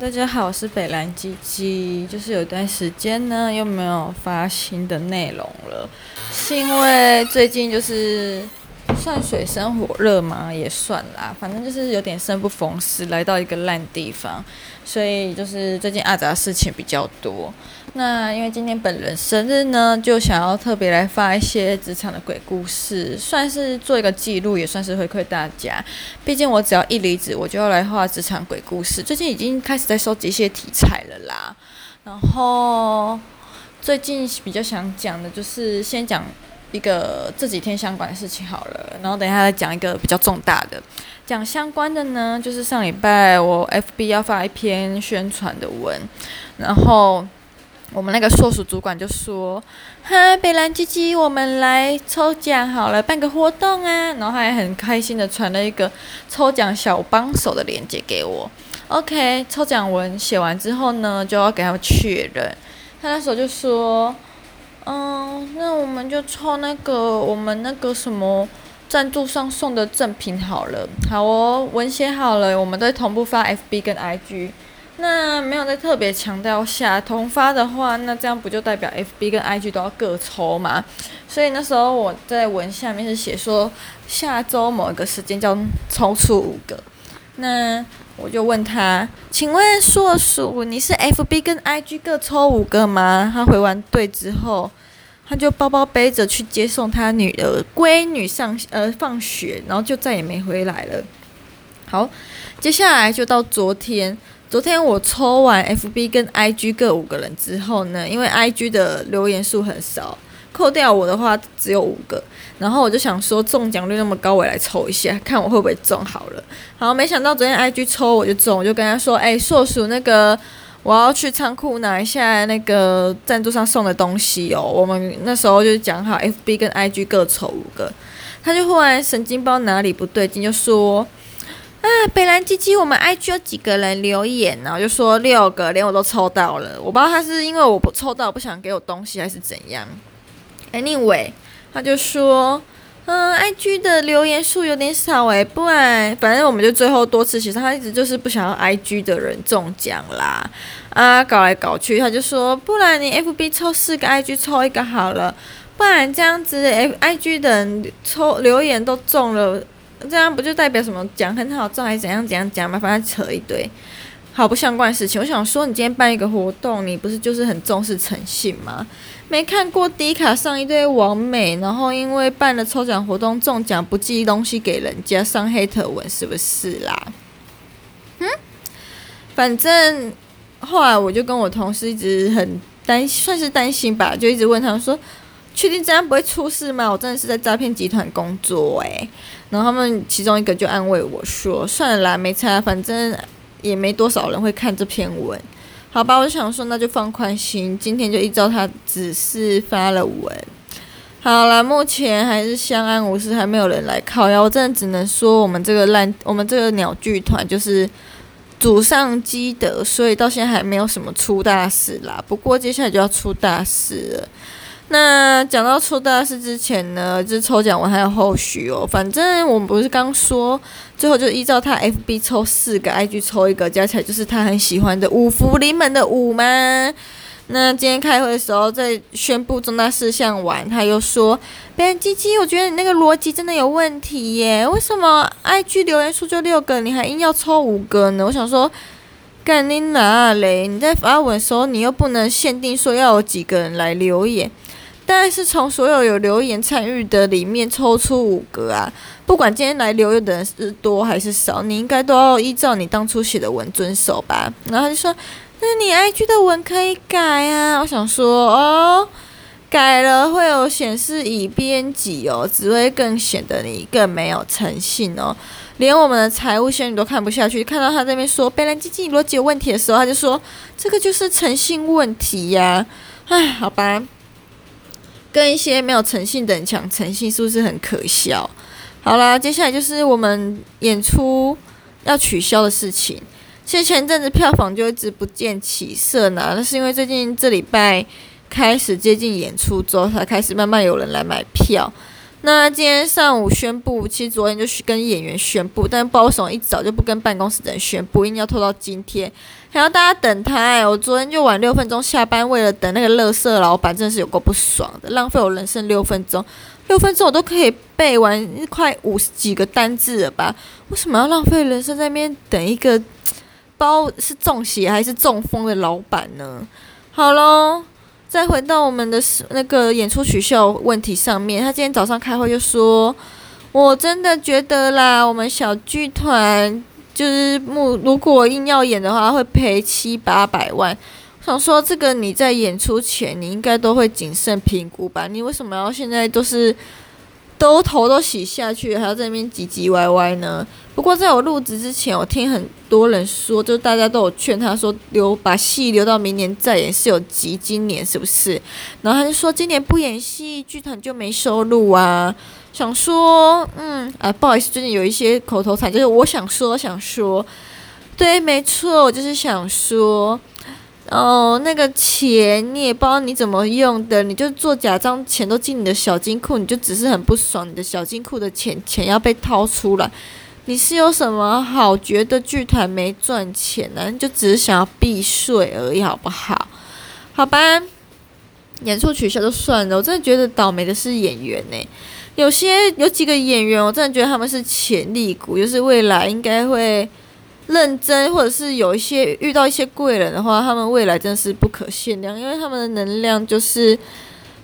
大家好，我是北蓝鸡鸡。就是有一段时间呢，又没有发新的内容了，是因为最近就是算水深火热嘛，也算啦，反正就是有点生不逢时，来到一个烂地方，所以就是最近阿杂事情比较多。那因为今天本人生日呢，就想要特别来发一些职场的鬼故事，算是做一个记录，也算是回馈大家。毕竟我只要一离职，我就要来画职场鬼故事。最近已经开始在收集一些题材了啦。然后最近比较想讲的就是先讲一个这几天相关的事情好了，然后等一下再讲一个比较重大的。讲相关的呢，就是上礼拜我 FB 要发一篇宣传的文，然后。我们那个硕鼠主管就说：“哈，北兰鸡鸡，我们来抽奖好了，办个活动啊！”然后他还很开心的传了一个抽奖小帮手的链接给我。OK，抽奖文写完之后呢，就要给他们确认。他那时候就说：“嗯，那我们就抽那个我们那个什么赞助商送的赠品好了。好哦，文写好了，我们再同步发 FB 跟 IG。”那没有再特别强调下同发的话，那这样不就代表 FB 跟 IG 都要各抽吗？所以那时候我在文下面是写说下周某一个时间将抽出五个。那我就问他，请问硕鼠，你是 FB 跟 IG 各抽五个吗？他回完对之后，他就包包背着去接送他女儿闺女上呃放学，然后就再也没回来了。好，接下来就到昨天。昨天我抽完 FB 跟 IG 各五个人之后呢，因为 IG 的留言数很少，扣掉我的话只有五个，然后我就想说中奖率那么高，我来抽一下，看我会不会中好了。好，没想到昨天 IG 抽我就中，我就跟他说：“哎，硕鼠，那个我要去仓库拿一下那个赞助商送的东西哦。”我们那时候就讲好 FB 跟 IG 各抽五个，他就忽然神经包哪里不对劲，就说。啊，北兰鸡鸡，我们 IG 有几个人留言呢？然后就说六个，连我都抽到了。我不知道他是因为我不抽到不想给我东西，还是怎样。Anyway，他就说，嗯，IG 的留言数有点少诶，不然反正我们就最后多次其实，他一直就是不想要 IG 的人中奖啦。啊，搞来搞去，他就说，不然你 FB 抽四个，IG 抽一个好了，不然这样子，FIG 的人抽留言都中了。这样不就代表什么奖很好中还是怎样怎样讲嘛？反正扯一堆，好不相关的事情。我想说，你今天办一个活动，你不是就是很重视诚信吗？没看过迪卡上一堆网美，然后因为办了抽奖活动中奖不寄东西给人家，上黑特文是不是啦？嗯，反正后来我就跟我同事一直很担，算是担心吧，就一直问他们说。确定这样不会出事吗？我真的是在诈骗集团工作诶。然后他们其中一个就安慰我说：“算了啦，没差，反正也没多少人会看这篇文，好吧？”我想说那就放宽心，今天就依照他指示发了文。好了，目前还是相安无事，还没有人来靠呀。我真的只能说我们这个烂，我们这个鸟剧团就是祖上积德，所以到现在还没有什么出大事啦。不过接下来就要出大事了。那讲到抽大事之前呢，就是抽奖我还有后续哦。反正我们不是刚说，最后就依照他 FB 抽四个，IG 抽一个，加起来就是他很喜欢的五福临门的五吗？那今天开会的时候，在宣布重大事项完，他又说：“北兰鸡鸡，我觉得你那个逻辑真的有问题耶，为什么 IG 留言数就六个，你还硬要抽五个呢？”我想说，干你哪嘞？你在发文的时候，你又不能限定说要有几个人来留言。但是从所有有留言参与的里面抽出五个啊，不管今天来留言的人是多还是少，你应该都要依照你当初写的文遵守吧。然后他就说：“那你 IG 的文可以改啊。”我想说：“哦，改了会有显示已编辑哦，只会更显得你更没有诚信哦。连我们的财务仙女都看不下去，看到他这边说北兰鸡鸡逻辑有问题的时候，他就说：“这个就是诚信问题呀。”唉，好吧。跟一些没有诚信的人抢诚信，是不是很可笑？好啦，接下来就是我们演出要取消的事情。其实前阵子票房就一直不见起色呢，那是因为最近这礼拜开始接近演出之后，才开始慢慢有人来买票。那今天上午宣布，其实昨天就跟演员宣布，但不知道为什么一早就不跟办公室的人宣布，硬要拖到今天，还要大家等他、欸。我昨天就晚六分钟下班，为了等那个乐色老板，真的是有够不爽的，浪费我人生六分钟。六分钟我都可以背完快五十几个单字了吧？为什么要浪费人生在那边等一个包是中邪还是中风的老板呢？好喽。再回到我们的那个演出取消问题上面，他今天早上开会就说：“我真的觉得啦，我们小剧团就是目如果硬要演的话，会赔七八百万。我想说，这个你在演出前你应该都会谨慎评估吧？你为什么要现在都是？”都头都洗下去，还要在那边唧唧歪歪呢。不过在我入职之前，我听很多人说，就大家都有劝他说留把戏留到明年再演是有急今年是不是？然后他就说今年不演戏，剧团就没收入啊。想说，嗯啊，不好意思，最近有一些口头禅，就是我想说想说，对，没错，我就是想说。哦，那个钱你也不知道你怎么用的，你就做假账，钱都进你的小金库，你就只是很不爽，你的小金库的钱钱要被掏出来，你是有什么好觉得剧团没赚钱呢？你就只是想要避税而已，好不好？好吧，演出取消就算了，我真的觉得倒霉的是演员呢，有些有几个演员，我真的觉得他们是潜力股，就是未来应该会。认真，或者是有一些遇到一些贵人的话，他们未来真的是不可限量，因为他们的能量就是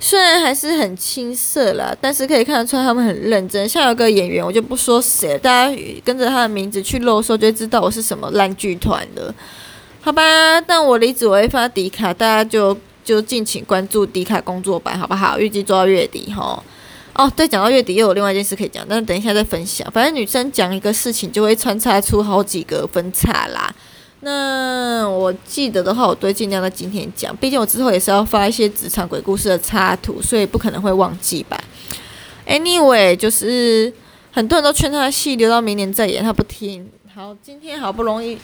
虽然还是很青涩啦，但是可以看得出来他们很认真。像有个演员，我就不说谁，大家跟着他的名字去露的时候，就会知道我是什么烂剧团的，好吧？但我离职我会发迪卡，大家就就敬请关注迪卡工作版，好不好？预计做到月底齁。哦，对，讲到月底又有另外一件事可以讲，但等一下再分享。反正女生讲一个事情就会穿插出好几个分叉啦。那我记得的话，我都会尽量在今天讲，毕竟我之后也是要发一些职场鬼故事的插图，所以不可能会忘记吧。Anyway，就是很多人都劝他戏留到明年再演，他不听。好，今天好不容易。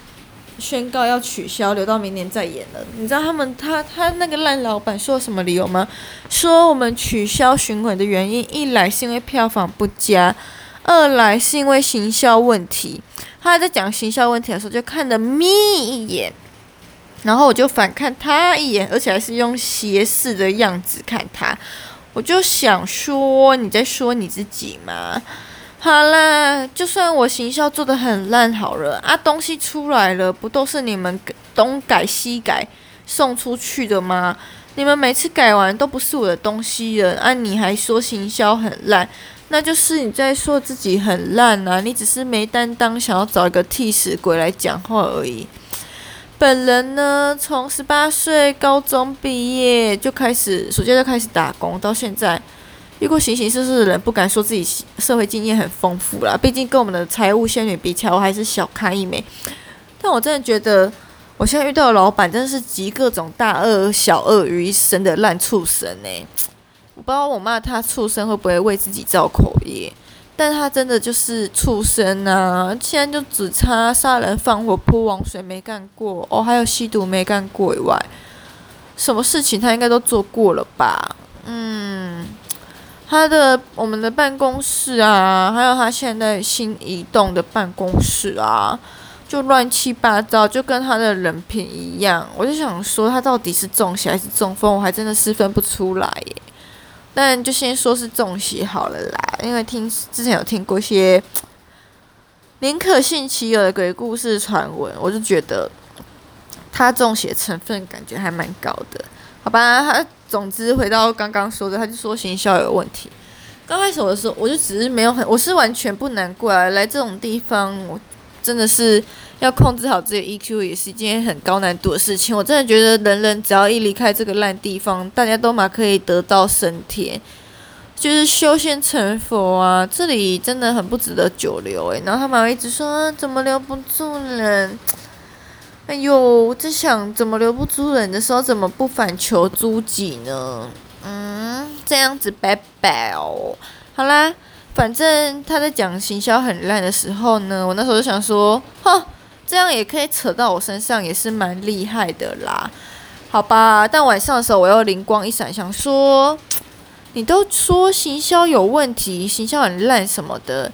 宣告要取消，留到明年再演了。你知道他们他他那个烂老板说什么理由吗？说我们取消巡回的原因，一来是因为票房不佳，二来是因为行销问题。他还在讲行销问题的时候，就看了咪一眼，然后我就反看他一眼，而且还是用斜视的样子看他。我就想说，你在说你自己吗？好啦，就算我行销做得很烂好了啊，东西出来了，不都是你们东改西改送出去的吗？你们每次改完都不是我的东西了啊，你还说行销很烂，那就是你在说自己很烂啊，你只是没担当，想要找一个替死鬼来讲话而已。本人呢，从十八岁高中毕业就开始，暑假就开始打工，到现在。遇过形形色色的人，不敢说自己社会经验很丰富啦。毕竟跟我们的财务仙女比起来，我还是小看一枚。但我真的觉得，我现在遇到的老板真的是集各种大鳄、小鳄于一身的烂畜生呢、我不知道我骂他畜生会不会为自己造口业，但他真的就是畜生啊！现在就只差杀人放火泼王水没干过哦，还有吸毒没干过以外，什么事情他应该都做过了吧？他的我们的办公室啊，还有他现在新移动的办公室啊，就乱七八糟，就跟他的人品一样。我就想说，他到底是中邪还是中风，我还真的是分不出来耶。但就先说是中邪好了啦，因为听之前有听过一些宁可信其有的鬼故事传闻，我就觉得他中邪成分感觉还蛮高的，好吧？他。总之，回到刚刚说的，他就说行销有问题。刚开始的时候，我就只是没有很，我是完全不难过啊。来这种地方，我真的是要控制好自己 EQ，也是一件很高难度的事情。我真的觉得，人人只要一离开这个烂地方，大家都嘛可以得到升天，就是修仙成佛啊。这里真的很不值得久留诶，然后他们一直说，怎么留不住人？哎呦，我在想怎么留不住人的时候，怎么不反求诸己呢？嗯，这样子拜拜哦。好啦，反正他在讲行销很烂的时候呢，我那时候就想说，哼，这样也可以扯到我身上，也是蛮厉害的啦。好吧，但晚上的时候我又灵光一闪，想说，你都说行销有问题，行销很烂什么的，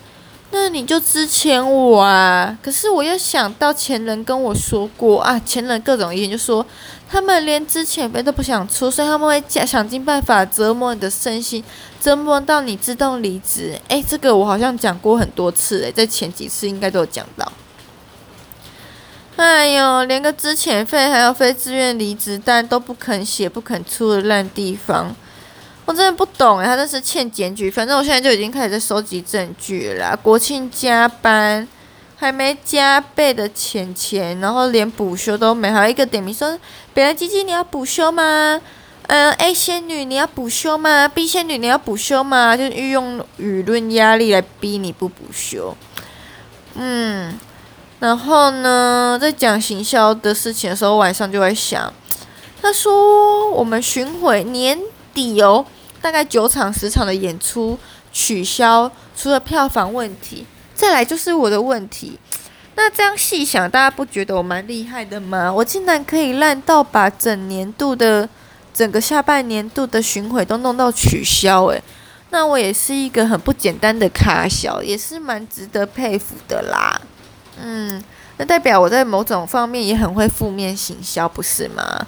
那你就支遣我啊！可是我又想到前人跟我说过啊，前人各种意见就说，他们连支遣费都不想出，所以他们会想尽办法折磨你的身心，折磨到你自动离职。诶，这个我好像讲过很多次诶，在前几次应该都有讲到。哎呦，连个资遣费还有非自愿离职单都不肯写、不肯出的烂地方。我真的不懂哎，他这是欠检举。反正我现在就已经开始在收集证据了啦。国庆加班还没加倍的钱钱，然后连补休都没，还有一个点名说：“北兰基金你要补休吗？”嗯，A 仙女你要补休吗？B 仙女你要补休吗？就运用舆论压力来逼你不补休。嗯，然后呢，在讲行销的事情的时候，晚上就会想，他说我们巡回年底哦。大概九场十场的演出取消，除了票房问题，再来就是我的问题。那这样细想，大家不觉得我蛮厉害的吗？我竟然可以烂到把整年度的整个下半年度的巡回都弄到取消，诶，那我也是一个很不简单的咖小，也是蛮值得佩服的啦。嗯，那代表我在某种方面也很会负面行销，不是吗？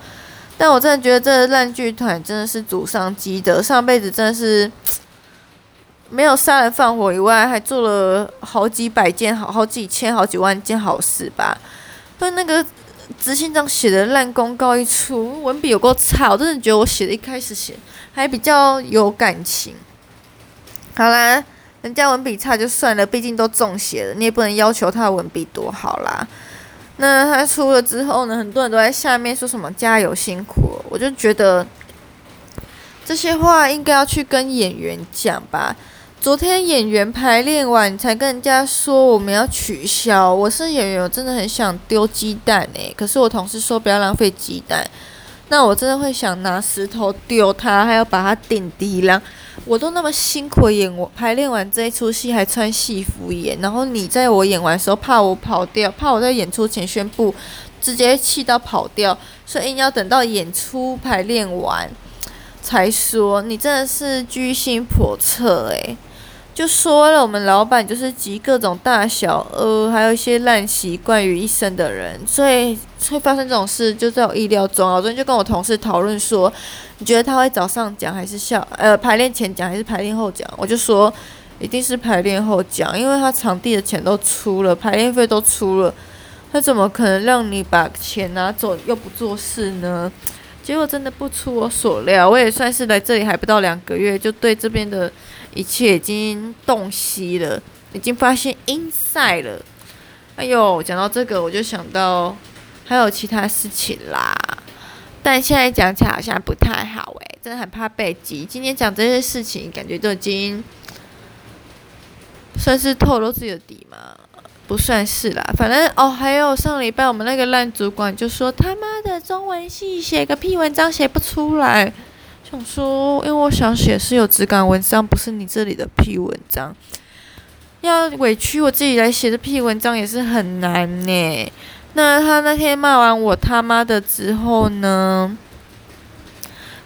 但我真的觉得这烂剧团真的是祖上积德，上辈子真的是没有杀人放火以外，还做了好几百件好、好几千、好几万件好事吧。但那个执行长写的烂公告一出，文笔有够差，我真的觉得我写的一开始写还比较有感情。好啦，人家文笔差就算了，毕竟都中写了，你也不能要求他文笔多好啦。那他出了之后呢，很多人都在下面说什么加油辛苦，我就觉得这些话应该要去跟演员讲吧。昨天演员排练完才跟人家说我们要取消，我是演员，我真的很想丢鸡蛋诶，可是我同事说不要浪费鸡蛋。那我真的会想拿石头丢他，还要把他顶低了。我都那么辛苦演我排练完这一出戏，还穿戏服演。然后你在我演完的时候，怕我跑掉，怕我在演出前宣布，直接气到跑掉，所以硬要等到演出排练完才说。你真的是居心叵测诶。就说了，我们老板就是集各种大小呃，还有一些烂习惯于一身的人，所以会发生这种事就在我意料中啊。我昨天就跟我同事讨论说，你觉得他会早上讲还是下呃排练前讲还是排练后讲？我就说一定是排练后讲，因为他场地的钱都出了，排练费都出了，他怎么可能让你把钱拿走又不做事呢？结果真的不出我所料，我也算是来这里还不到两个月，就对这边的。一切已经洞悉了，已经发现 inside 了。哎呦，讲到这个，我就想到还有其他事情啦。但现在讲起来好像不太好哎，真的很怕被击。今天讲这些事情，感觉都已经算是透露自己的底嘛？不算是啦。反正哦，还有上礼拜我们那个烂主管就说他妈的中文系写个屁文章写不出来。想说，因为我想写是有质感文章，不是你这里的屁文章。要委屈我自己来写的屁文章也是很难呢。那他那天骂完我他妈的之后呢，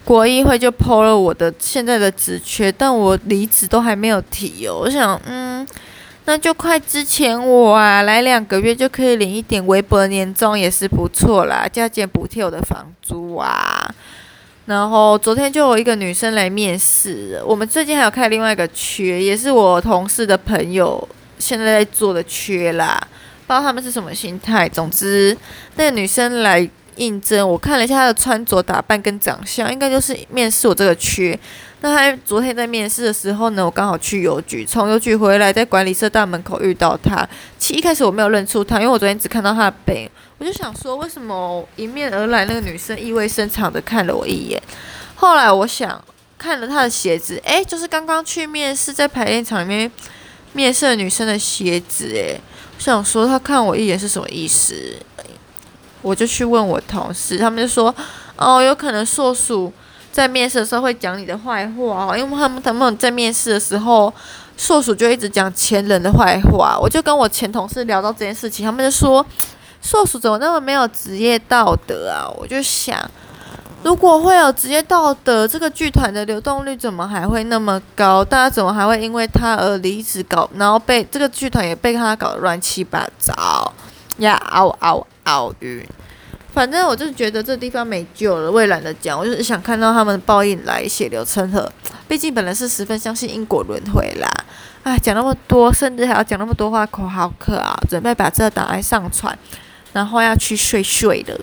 国议会就抛了我的现在的职缺，但我离职都还没有提哦。我想，嗯，那就快之前我啊，来两个月就可以领一点微薄年终，也是不错啦，加减补贴我的房租啊。然后昨天就有一个女生来面试，我们最近还有开另外一个缺，也是我同事的朋友现在在做的缺啦，不知道他们是什么心态。总之，那个女生来应征，我看了一下她的穿着打扮跟长相，应该就是面试我这个缺。那他昨天在面试的时候呢，我刚好去邮局，从邮局回来，在管理社大门口遇到他。其一开始我没有认出他，因为我昨天只看到他的背影。我就想说，为什么迎面而来那个女生意味深长的看了我一眼？后来我想看了他的鞋子，诶，就是刚刚去面试在排练场里面面试的女生的鞋子，诶，我想说她看我一眼是什么意思？我就去问我同事，他们就说，哦，有可能硕鼠在面试的时候会讲你的坏话，因为他们他们在面试的时候，硕鼠就一直讲前人的坏话。我就跟我前同事聊到这件事情，他们就说。硕鼠怎么那么没有职业道德啊？我就想，如果会有职业道德，这个剧团的流动率怎么还会那么高？大家怎么还会因为他而离职搞？然后被这个剧团也被他搞得乱七八糟呀！嗷嗷嗷晕。反正我就觉得这地方没救了，我也懒得讲。我就是想看到他们的报应来，血流成河。毕竟本来是十分相信因果轮回啦。哎，讲那么多，甚至还要讲那么多话，口好渴啊！准备把这个档案上传，然后要去睡睡了。